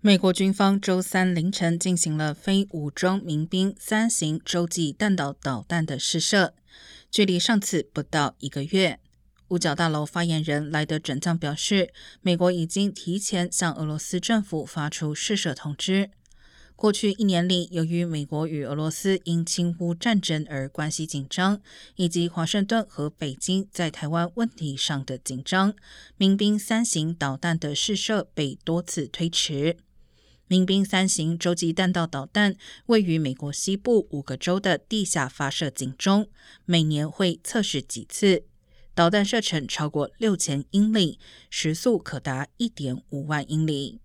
美国军方周三凌晨进行了非武装民兵三型洲际弹道导弹的试射，距离上次不到一个月。五角大楼发言人莱德准将表示，美国已经提前向俄罗斯政府发出试射通知。过去一年里，由于美国与俄罗斯因侵乌战争而关系紧张，以及华盛顿和北京在台湾问题上的紧张，民兵三型导弹的试射被多次推迟。民兵三型洲际弹道导弹位于美国西部五个州的地下发射井中，每年会测试几次。导弹射程超过六千英里，时速可达一点五万英里。